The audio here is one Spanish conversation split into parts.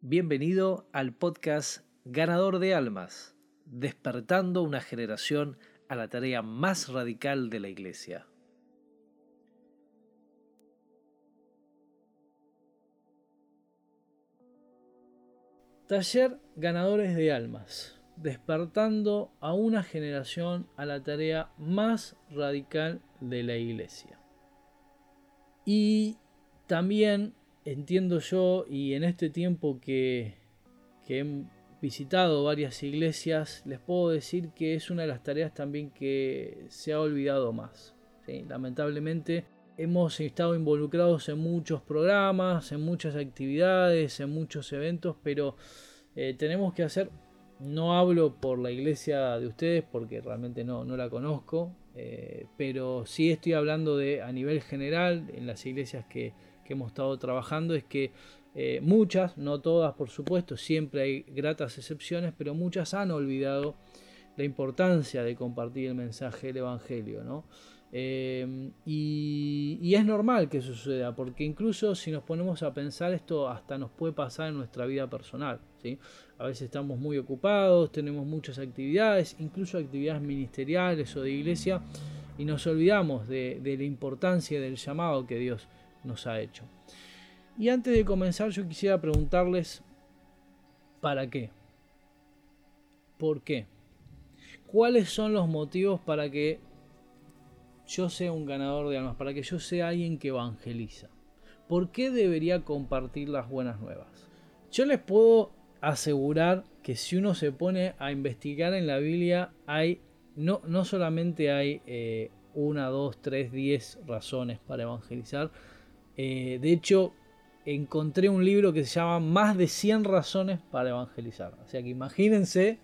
Bienvenido al podcast Ganador de Almas, despertando una generación a la tarea más radical de la Iglesia. Taller Ganadores de Almas, despertando a una generación a la tarea más radical de la Iglesia. Y también entiendo yo y en este tiempo que, he visitado varias iglesias, les puedo decir que es una de las tareas también que se ha olvidado más. Lamentablemente hemos estado involucrados en muchos programas, en muchas actividades, en muchos eventos, pero eh, tenemos que hacer, no hablo por la iglesia de ustedes porque realmente no, no la conozco, eh, pero sí estoy hablando de a nivel general en las iglesias que, que hemos estado trabajando es que eh, muchas, no todas por supuesto, siempre hay gratas excepciones, pero muchas han olvidado la importancia de compartir el mensaje del Evangelio, ¿no? Eh, y, es normal que eso suceda, porque incluso si nos ponemos a pensar esto hasta nos puede pasar en nuestra vida personal. ¿sí? A veces estamos muy ocupados, tenemos muchas actividades, incluso actividades ministeriales o de iglesia, y nos olvidamos de, de la importancia del llamado que Dios nos ha hecho. Y antes de comenzar yo quisiera preguntarles, ¿para qué? ¿Por qué? ¿Cuáles son los motivos para que yo sea un ganador de almas, para que yo sea alguien que evangeliza? ¿Por qué debería compartir las buenas nuevas? Yo les puedo asegurar que si uno se pone a investigar en la Biblia, hay no, no solamente hay eh, una, dos, tres, diez razones para evangelizar, eh, de hecho, encontré un libro que se llama Más de 100 razones para evangelizar. O sea que imagínense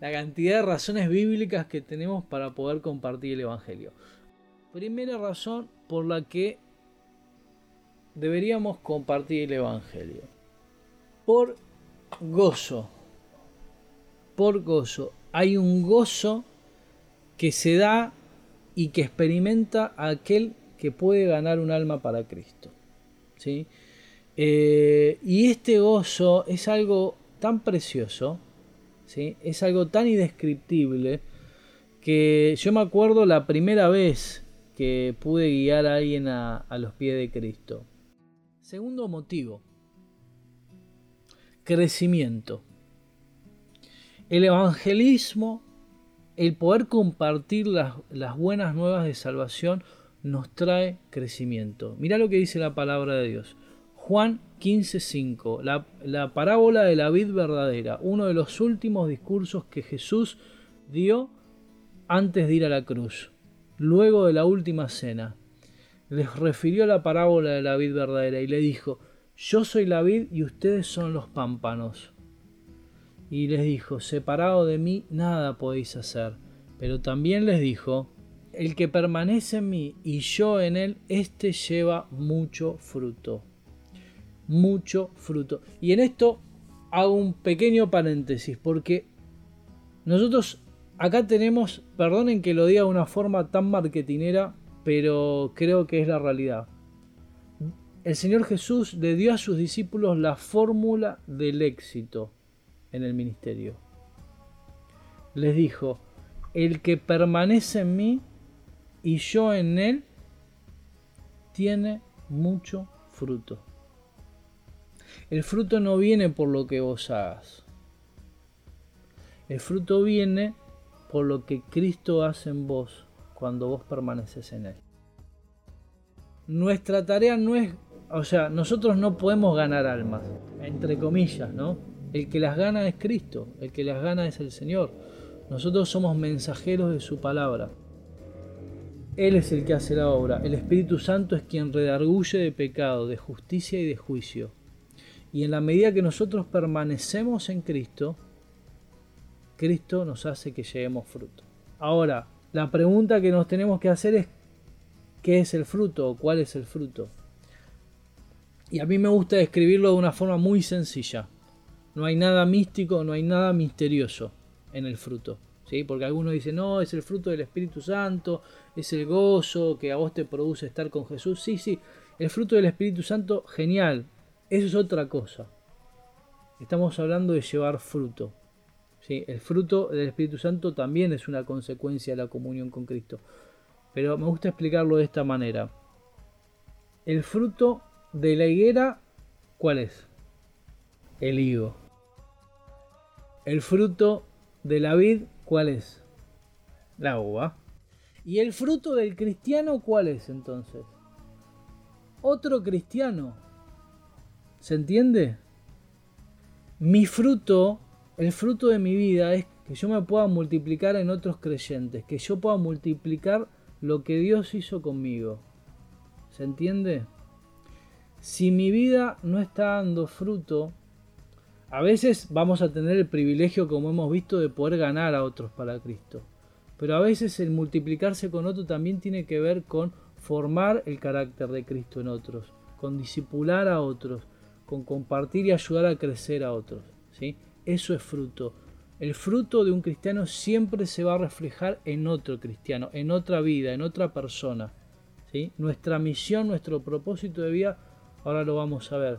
la cantidad de razones bíblicas que tenemos para poder compartir el Evangelio. Primera razón por la que deberíamos compartir el Evangelio. Por gozo. Por gozo. Hay un gozo que se da y que experimenta aquel que puede ganar un alma para Cristo. ¿Sí? Eh, y este gozo es algo tan precioso, ¿sí? es algo tan indescriptible, que yo me acuerdo la primera vez que pude guiar a alguien a, los pies de Cristo. Segundo motivo, crecimiento. El evangelismo, el poder compartir las, buenas nuevas de salvación, nos trae crecimiento. Mira lo que dice la palabra de Dios. Juan 15:5, la, la parábola de la vid verdadera, uno de los últimos discursos que Jesús dio antes de ir a la cruz, luego de la última cena. Les refirió la parábola de la vid verdadera y le dijo, yo soy la vid y ustedes son los pámpanos. Y les dijo, separado de mí nada podéis hacer. Pero también les dijo, el que permanece en mí y yo en él, éste lleva mucho fruto. Mucho fruto. Y en esto hago un pequeño paréntesis, porque nosotros acá tenemos, perdonen que lo diga de una forma tan marketinera, pero creo que es la realidad. El Señor Jesús le dio a sus discípulos la fórmula del éxito en el ministerio. Les dijo, el que permanece en mí y yo en él tiene mucho fruto. El fruto no viene por lo que vos hagas. El fruto viene por lo que Cristo hace en vos cuando vos permaneces en Él. Nuestra tarea no es, o sea, nosotros no podemos ganar almas, entre comillas, ¿no? El que las gana es Cristo, el que las gana es el Señor. Nosotros somos mensajeros de su palabra. Él es el que hace la obra. El Espíritu Santo es quien redarguye de pecado, de justicia y de juicio. Y en la medida que nosotros permanecemos en Cristo, Cristo nos hace que lleguemos fruto. Ahora, la pregunta que nos tenemos que hacer es, ¿qué es el fruto o cuál es el fruto? Y a mí me gusta describirlo de una forma muy sencilla. No hay nada místico, no hay nada misterioso en el fruto. Porque algunos dicen, no, es el fruto del Espíritu Santo, es el gozo que a vos te produce estar con Jesús. Sí, sí, el fruto del Espíritu Santo, genial, eso es otra cosa. estamos hablando de llevar fruto. ¿sí? El fruto del Espíritu Santo también es una consecuencia de la comunión con Cristo. Pero me gusta explicarlo de esta manera. El fruto de la higuera, ¿cuál es? El higo. El fruto de la vid, ¿cuál es? La uva. ¿Y el fruto del cristiano cuál es entonces? Otro cristiano. ¿Se entiende? Mi fruto, el fruto de mi vida es que yo me pueda multiplicar en otros creyentes, que yo pueda multiplicar lo que Dios hizo conmigo. ¿Se entiende? Si mi vida no está dando fruto, a veces vamos a tener el privilegio, como hemos visto, de poder ganar a otros para Cristo. Pero a veces el multiplicarse con otro también tiene que ver con formar el carácter de Cristo en otros, con disipular a otros, con compartir y ayudar a crecer a otros. ¿sí? Eso es fruto. El fruto de un cristiano siempre se va a reflejar en otro cristiano, en otra vida, en otra persona. ¿sí? Nuestra misión, nuestro propósito de vida, ahora lo vamos a ver,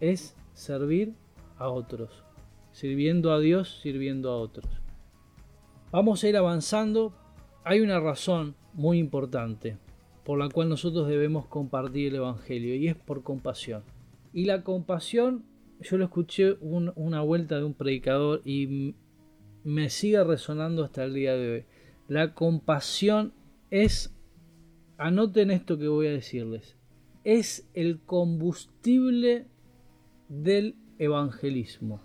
es servir a otros. Sirviendo a Dios, sirviendo a otros. Vamos a ir avanzando. Hay una razón muy importante por la cual nosotros debemos compartir el Evangelio y es por compasión. Y la compasión, yo lo escuché una vuelta de un predicador y me sigue resonando hasta el día de hoy. La compasión es, anoten esto que voy a decirles, es el combustible del evangelismo.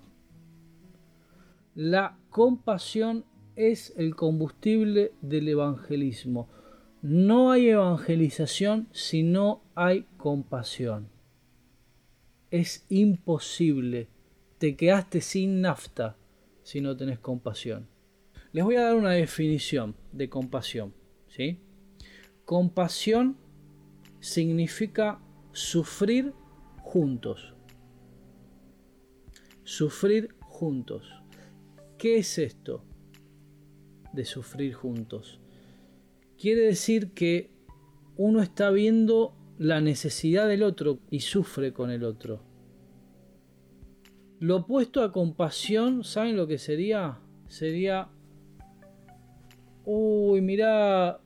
La compasión es el combustible del evangelismo. No hay evangelización si no hay compasión. Es imposible. Te quedaste sin nafta si no tenés compasión. Les voy a dar una definición de compasión. ¿sí? Compasión significa sufrir juntos. Sufrir juntos. ¿Qué es esto? de sufrir juntos. Quiere decir que uno está viendo la necesidad del otro y sufre con el otro. Lo opuesto a compasión, ¿saben lo que sería? Sería, uy, mirá,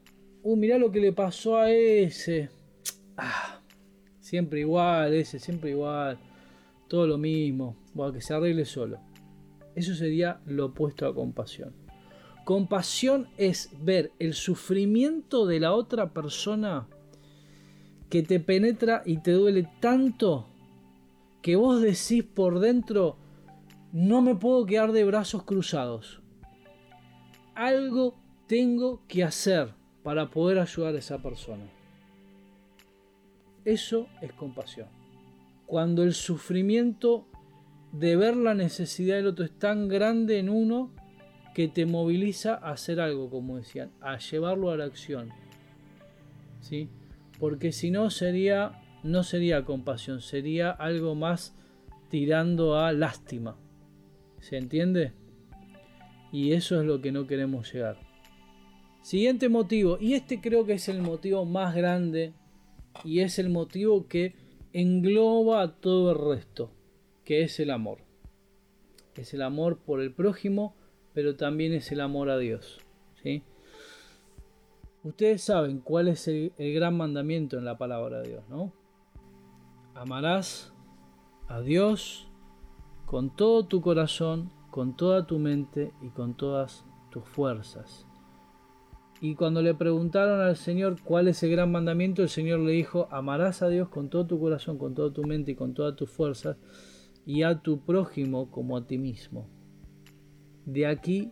uy, mirá lo que le pasó a ese. Ah, siempre igual, ese, siempre igual. Todo lo mismo. Bueno, que se arregle solo. Eso sería lo opuesto a compasión. Compasión es ver el sufrimiento de la otra persona que te penetra y te duele tanto que vos decís por dentro, no me puedo quedar de brazos cruzados. Algo tengo que hacer para poder ayudar a esa persona. Eso es compasión. Cuando el sufrimiento de ver la necesidad del otro es tan grande en uno que te moviliza a hacer algo, como decían, a llevarlo a la acción. ¿Sí? Porque si no sería no sería compasión, sería algo más tirando a lástima. ¿Se entiende? Y eso es lo que no queremos llegar. Siguiente motivo, y este creo que es el motivo más grande y es el motivo que engloba a todo el resto, que es el amor. Es el amor por el prójimo pero también es el amor a Dios. ¿sí? Ustedes saben cuál es el, gran mandamiento en la palabra de Dios, ¿no? Amarás a Dios con todo tu corazón, con toda tu mente y con todas tus fuerzas. Y cuando le preguntaron al Señor cuál es el gran mandamiento, el Señor le dijo, amarás a Dios con todo tu corazón, con toda tu mente y con todas tus fuerzas, y a tu prójimo como a ti mismo. De aquí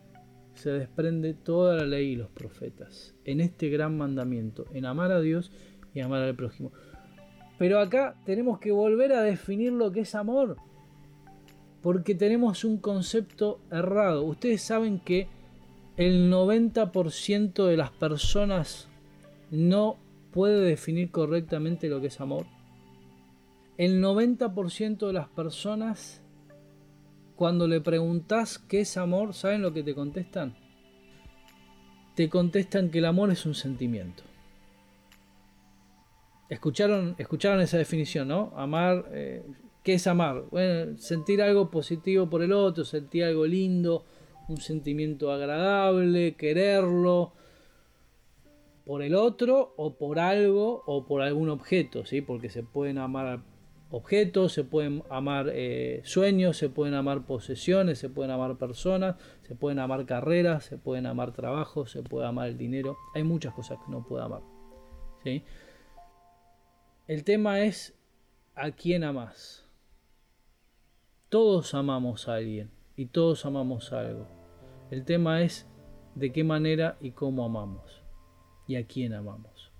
se desprende toda la ley y los profetas, en este gran mandamiento, en amar a Dios y amar al prójimo. Pero acá tenemos que volver a definir lo que es amor, porque tenemos un concepto errado. Ustedes saben que el 90% de las personas no puede definir correctamente lo que es amor. El 90% de las personas cuando le preguntas qué es amor, ¿saben lo que te contestan? Te contestan que el amor es un sentimiento. ¿Escucharon, escucharon esa definición, no? Amar, eh, ¿Qué es amar? Bueno, sentir algo positivo por el otro, sentir algo lindo, un sentimiento agradable, quererlo por el otro o por algo o por algún objeto, ¿sí? Porque se pueden amar objetos, se pueden amar eh, sueños, se pueden amar posesiones, se pueden amar personas, se pueden amar carreras, se pueden amar trabajos, se puede amar el dinero. Hay muchas cosas que no puede amar. ¿sí? El tema es a quién amas. Todos amamos a alguien y todos amamos algo. El tema es de qué manera y cómo amamos y a quién amamos.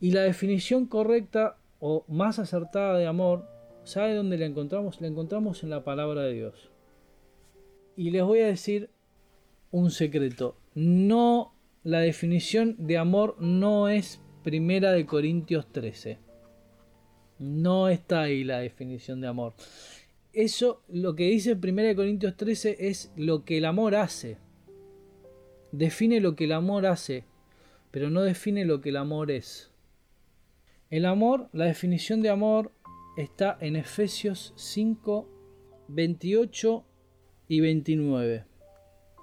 Y la definición correcta o más acertada de amor, ¿sabe dónde la encontramos? La encontramos en la palabra de Dios. Y les voy a decir un secreto. No, la definición de amor no es primera de Corintios 13. No está ahí la definición de amor eso, lo que dice 1 Corintios 13 es lo que el amor hace. Define lo que el amor hace, pero no define lo que el amor es. El amor, la definición de amor está en Efesios 5, 28 y 29.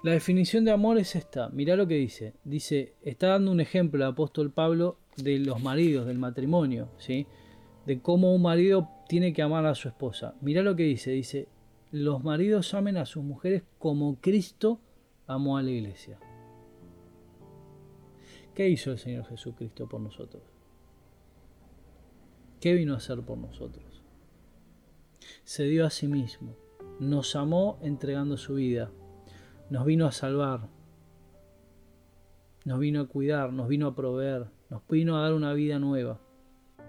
La definición de amor es esta. Mirá lo que dice. Dice, está dando un ejemplo el apóstol Pablo de los maridos, del matrimonio, ¿sí? De cómo un marido tiene que amar a su esposa. Mirá lo que dice, dice, los maridos amen a sus mujeres como Cristo amó a la iglesia. ¿Qué hizo el Señor Jesucristo por nosotros? ¿Qué vino a hacer por nosotros? Se dio a sí mismo, nos amó entregando su vida, nos vino a salvar, nos vino a cuidar, nos vino a proveer, nos vino a dar una vida nueva.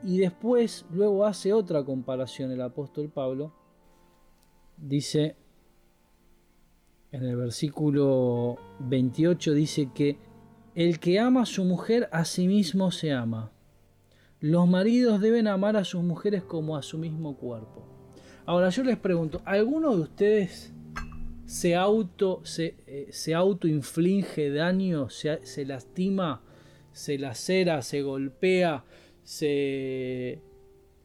Y después, luego hace otra comparación el apóstol Pablo. Dice, en el versículo 28 dice que el que ama a su mujer a sí mismo se ama. Los maridos deben amar a sus mujeres como a su mismo cuerpo. Ahora yo les pregunto, ¿alguno de ustedes se auto se, eh, se daño, se, se lastima, se lacera, se golpea, se...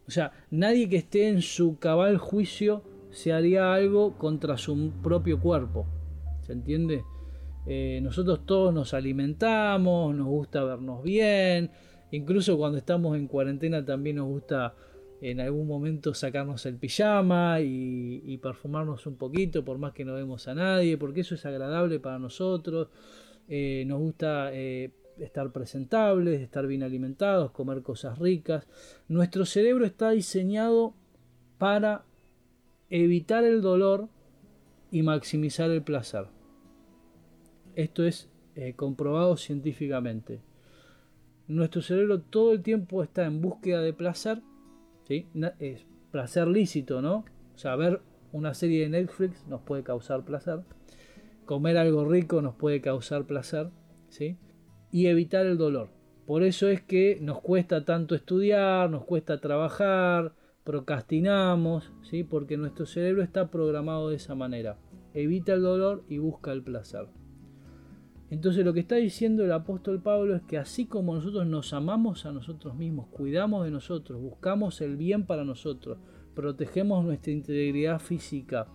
O sea, nadie que esté en su cabal juicio se haría algo contra su propio cuerpo. ¿Se entiende? Eh, nosotros todos nos alimentamos, nos gusta vernos bien, incluso cuando estamos en cuarentena también nos gusta en algún momento sacarnos el pijama y, perfumarnos un poquito, por más que no vemos a nadie, porque eso es agradable para nosotros. Eh, nos gusta eh, estar presentables, estar bien alimentados, comer cosas ricas. Nuestro cerebro está diseñado para evitar el dolor y maximizar el placer. Esto es eh, comprobado científicamente. Nuestro cerebro todo el tiempo está en búsqueda de placer, ¿sí? es placer lícito, ¿no? O sea, ver una serie de Netflix nos puede causar placer, comer algo rico nos puede causar placer, ¿sí? y evitar el dolor. Por eso es que nos cuesta tanto estudiar, nos cuesta trabajar, procrastinamos, ¿sí? porque nuestro cerebro está programado de esa manera. Evita el dolor y busca el placer. Entonces lo que está diciendo el apóstol Pablo es que así como nosotros nos amamos a nosotros mismos, cuidamos de nosotros, buscamos el bien para nosotros, protegemos nuestra integridad física,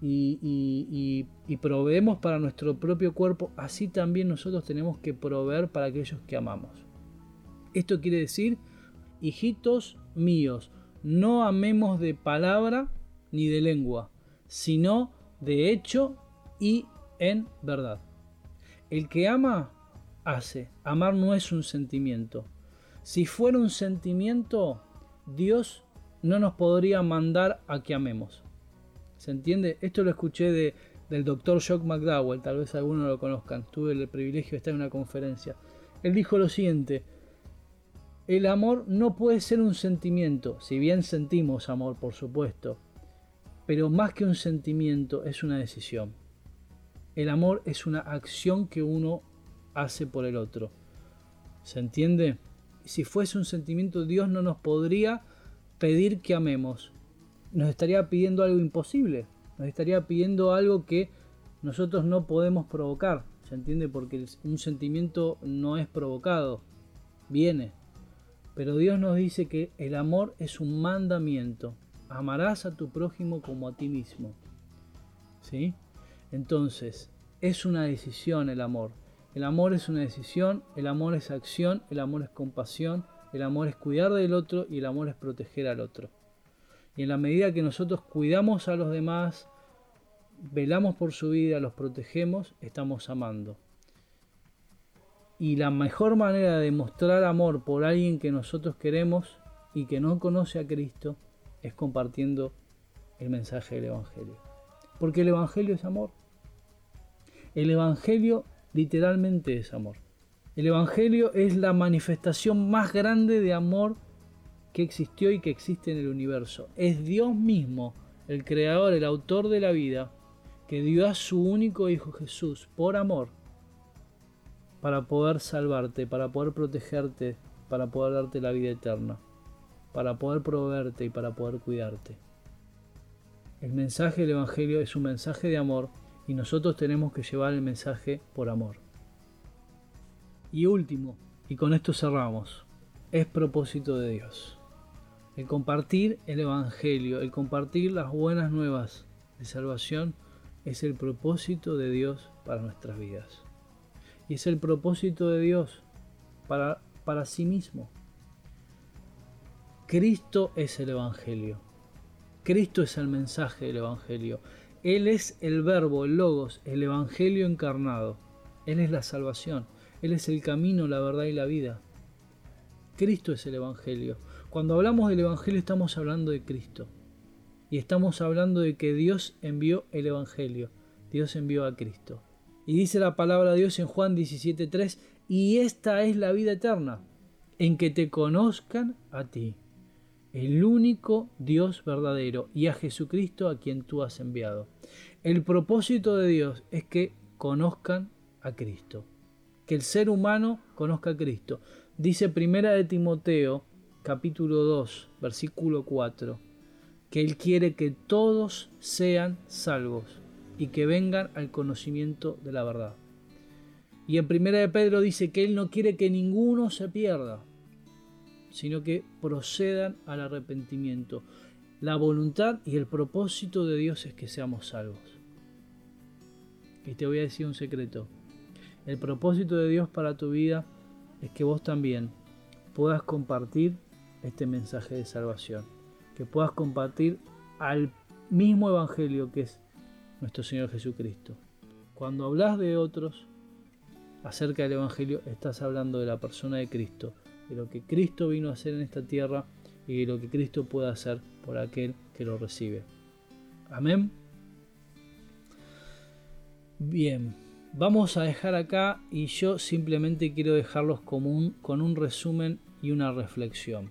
y, proveemos para nuestro propio cuerpo, así también nosotros tenemos que proveer para aquellos que amamos. Esto quiere decir, hijitos míos, no amemos de palabra ni de lengua, sino de hecho y en verdad. El que ama, hace. Amar no es un sentimiento. Si fuera un sentimiento, Dios no nos podría mandar a que amemos. ¿Se entiende? Esto lo escuché de, del doctor Jock McDowell, tal vez algunos lo conozcan. Tuve el privilegio de estar en una conferencia. Él dijo lo siguiente: El amor no puede ser un sentimiento, si bien sentimos amor, por supuesto, pero más que un sentimiento es una decisión. El amor es una acción que uno hace por el otro. ¿Se entiende? Si fuese un sentimiento, Dios no nos podría pedir que amemos nos estaría pidiendo algo imposible, nos estaría pidiendo algo que nosotros no podemos provocar, ¿se entiende? Porque un sentimiento no es provocado, viene. Pero Dios nos dice que el amor es un mandamiento. amarás a tu prójimo como a ti mismo. ¿Sí? Entonces, es una decisión el amor. El amor es una decisión, el amor es acción, el amor es compasión, el amor es cuidar del otro y el amor es proteger al otro. Y en la medida que nosotros cuidamos a los demás, velamos por su vida, los protegemos, estamos amando. Y la mejor manera de mostrar amor por alguien que nosotros queremos y que no conoce a Cristo es compartiendo el mensaje del Evangelio. Porque el Evangelio es amor. El Evangelio literalmente es amor. El Evangelio es la manifestación más grande de amor que existió y que existe en el universo. Es Dios mismo, el creador, el autor de la vida, que dio a su único Hijo Jesús por amor para poder salvarte, para poder protegerte, para poder darte la vida eterna, para poder proveerte y para poder cuidarte. El mensaje del Evangelio es un mensaje de amor y nosotros tenemos que llevar el mensaje por amor. Y último, y con esto cerramos, es propósito de Dios. El compartir el Evangelio, el compartir las buenas nuevas de salvación es el propósito de Dios para nuestras vidas. Y es el propósito de Dios para, para sí mismo. Cristo es el Evangelio. Cristo es el mensaje del Evangelio. Él es el verbo, el logos, el Evangelio encarnado. Él es la salvación. Él es el camino, la verdad y la vida. Cristo es el Evangelio. Cuando hablamos del Evangelio estamos hablando de Cristo. Y estamos hablando de que Dios envió el Evangelio. Dios envió a Cristo. Y dice la palabra de Dios en Juan 17.3, y esta es la vida eterna, en que te conozcan a ti, el único Dios verdadero, y a Jesucristo a quien tú has enviado. El propósito de Dios es que conozcan a Cristo, que el ser humano conozca a Cristo. Dice Primera de Timoteo, capítulo 2, versículo 4 que Él quiere que todos sean salvos y que vengan al conocimiento de la verdad. Y en primera de Pedro dice que Él no quiere que ninguno se pierda, sino que procedan al arrepentimiento. La voluntad y el propósito de Dios es que seamos salvos. Y te voy a decir un secreto. El propósito de Dios para tu vida es que vos también puedas compartir este mensaje de salvación que puedas compartir al mismo Evangelio que es nuestro Señor Jesucristo. Cuando hablas de otros acerca del Evangelio, estás hablando de la persona de Cristo, de lo que Cristo vino a hacer en esta tierra y de lo que Cristo puede hacer por aquel que lo recibe. Amén. Bien, vamos a dejar acá y yo simplemente quiero dejarlos con un resumen y una reflexión.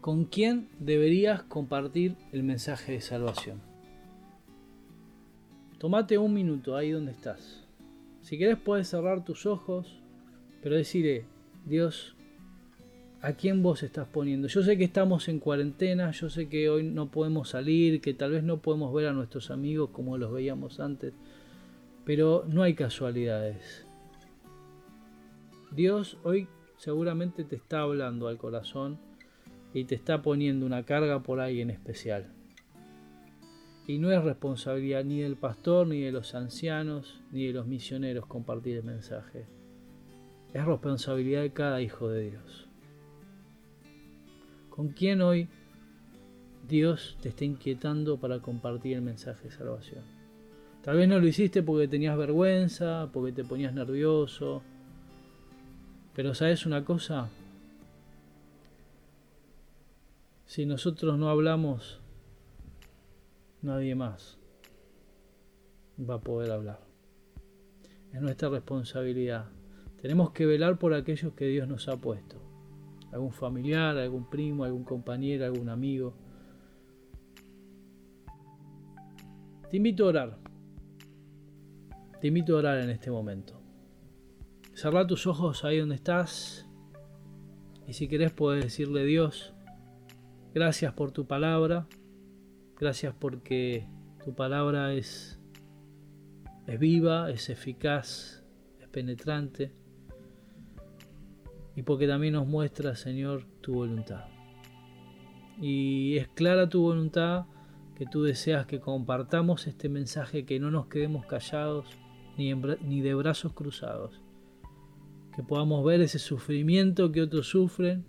¿Con quién deberías compartir el mensaje de salvación? Tómate un minuto ahí donde estás. Si querés puedes cerrar tus ojos, pero decirle, Dios, ¿a quién vos estás poniendo? Yo sé que estamos en cuarentena, yo sé que hoy no podemos salir, que tal vez no podemos ver a nuestros amigos como los veíamos antes, pero no hay casualidades. Dios hoy seguramente te está hablando al corazón y te está poniendo una carga por ahí en especial. Y no es responsabilidad ni del pastor, ni de los ancianos, ni de los misioneros compartir el mensaje. Es responsabilidad de cada hijo de Dios. ¿Con quién hoy Dios te está inquietando para compartir el mensaje de salvación? Tal vez no lo hiciste porque tenías vergüenza, porque te ponías nervioso. Pero sabes una cosa, Si nosotros no hablamos, nadie más va a poder hablar. Es nuestra responsabilidad. Tenemos que velar por aquellos que Dios nos ha puesto. Algún familiar, algún primo, algún compañero, algún amigo. Te invito a orar. Te invito a orar en este momento. Cerra tus ojos ahí donde estás. Y si querés puedes decirle Dios, Gracias por tu palabra. Gracias porque tu palabra es, es viva, es eficaz, es penetrante. Y porque también nos muestra, Señor, tu voluntad. y es clara tu voluntad que tú deseas que compartamos este mensaje, que no nos quedemos callados ni, ni de brazos cruzados, que podamos ver ese sufrimiento que otros sufren,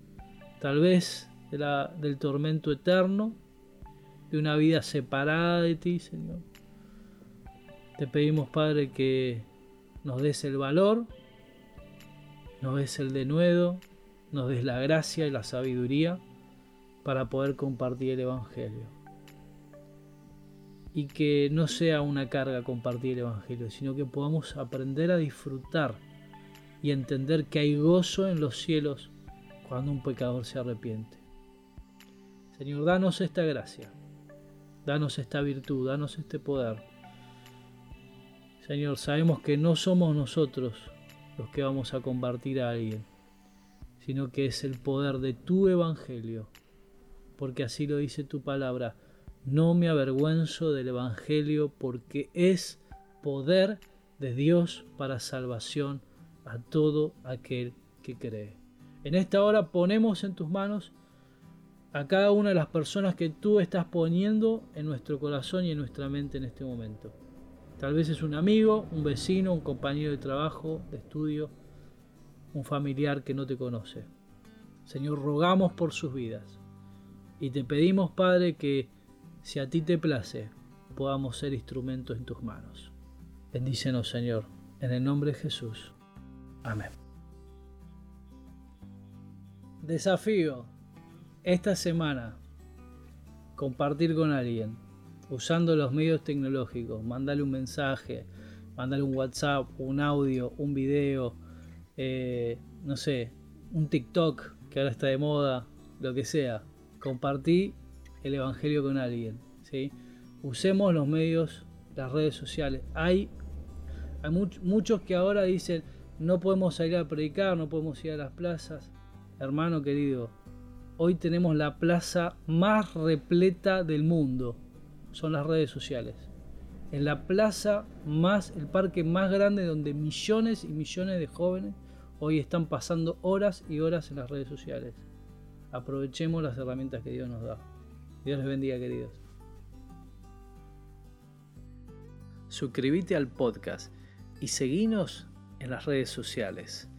tal vez del tormento eterno, de una vida separada de ti, Señor. Te pedimos, Padre, que nos des el valor, nos des el denuedo, nos des la gracia y la sabiduría para poder compartir el Evangelio. Y que no sea una carga compartir el Evangelio, sino que podamos aprender a disfrutar y entender que hay gozo en los cielos cuando un pecador se arrepiente. Señor, danos esta gracia, danos esta virtud, danos este poder. Señor, sabemos que no somos nosotros los que vamos a compartir a alguien, sino que es el poder de tu Evangelio porque así lo dice tu palabra. No me avergüenzo del Evangelio porque es poder de Dios para salvación a todo aquel que cree. En esta hora ponemos en tus manos a cada una de las personas que tú estás poniendo en nuestro corazón y en nuestra mente en este momento. Tal vez es un amigo, un vecino, un compañero de trabajo, de estudio, un familiar que no te conoce. Señor, rogamos por sus vidas. Y te pedimos, Padre, que si a ti te place, podamos ser instrumentos en tus manos. Bendícenos, Señor, en el nombre de Jesús. Amén. Desafío esta semana compartir con alguien usando los medios tecnológicos, mandarle un mensaje, mandarle un WhatsApp, un audio, un video, eh, no sé, un TikTok que ahora está de moda, lo que sea compartí el Evangelio con alguien. ¿sí? Usemos los medios, las redes sociales. Hay, hay muchos que ahora dicen, no podemos salir a predicar, no podemos ir a las plazas. Hermano querido, hoy tenemos la plaza más repleta del mundo. Son las redes sociales. En la plaza más, el parque más grande donde millones y millones de jóvenes hoy están pasando horas y horas en las redes sociales. Aprovechemos las herramientas que Dios nos da. Dios les bendiga, queridos. Suscríbete al podcast y seguinos en las redes sociales.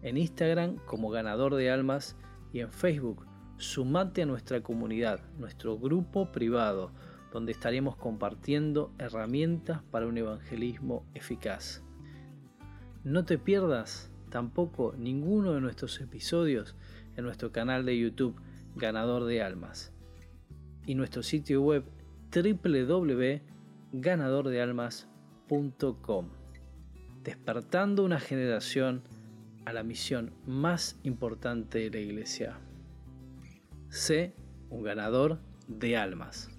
En Instagram como ganador de almas y en Facebook sumate a nuestra comunidad, nuestro grupo privado, donde estaremos compartiendo herramientas para un evangelismo eficaz. No te pierdas tampoco ninguno de nuestros episodios en nuestro canal de YouTube Ganador de Almas y nuestro sitio web www.ganadordealmas.com, despertando una generación a la misión más importante de la iglesia. Sé un ganador de almas.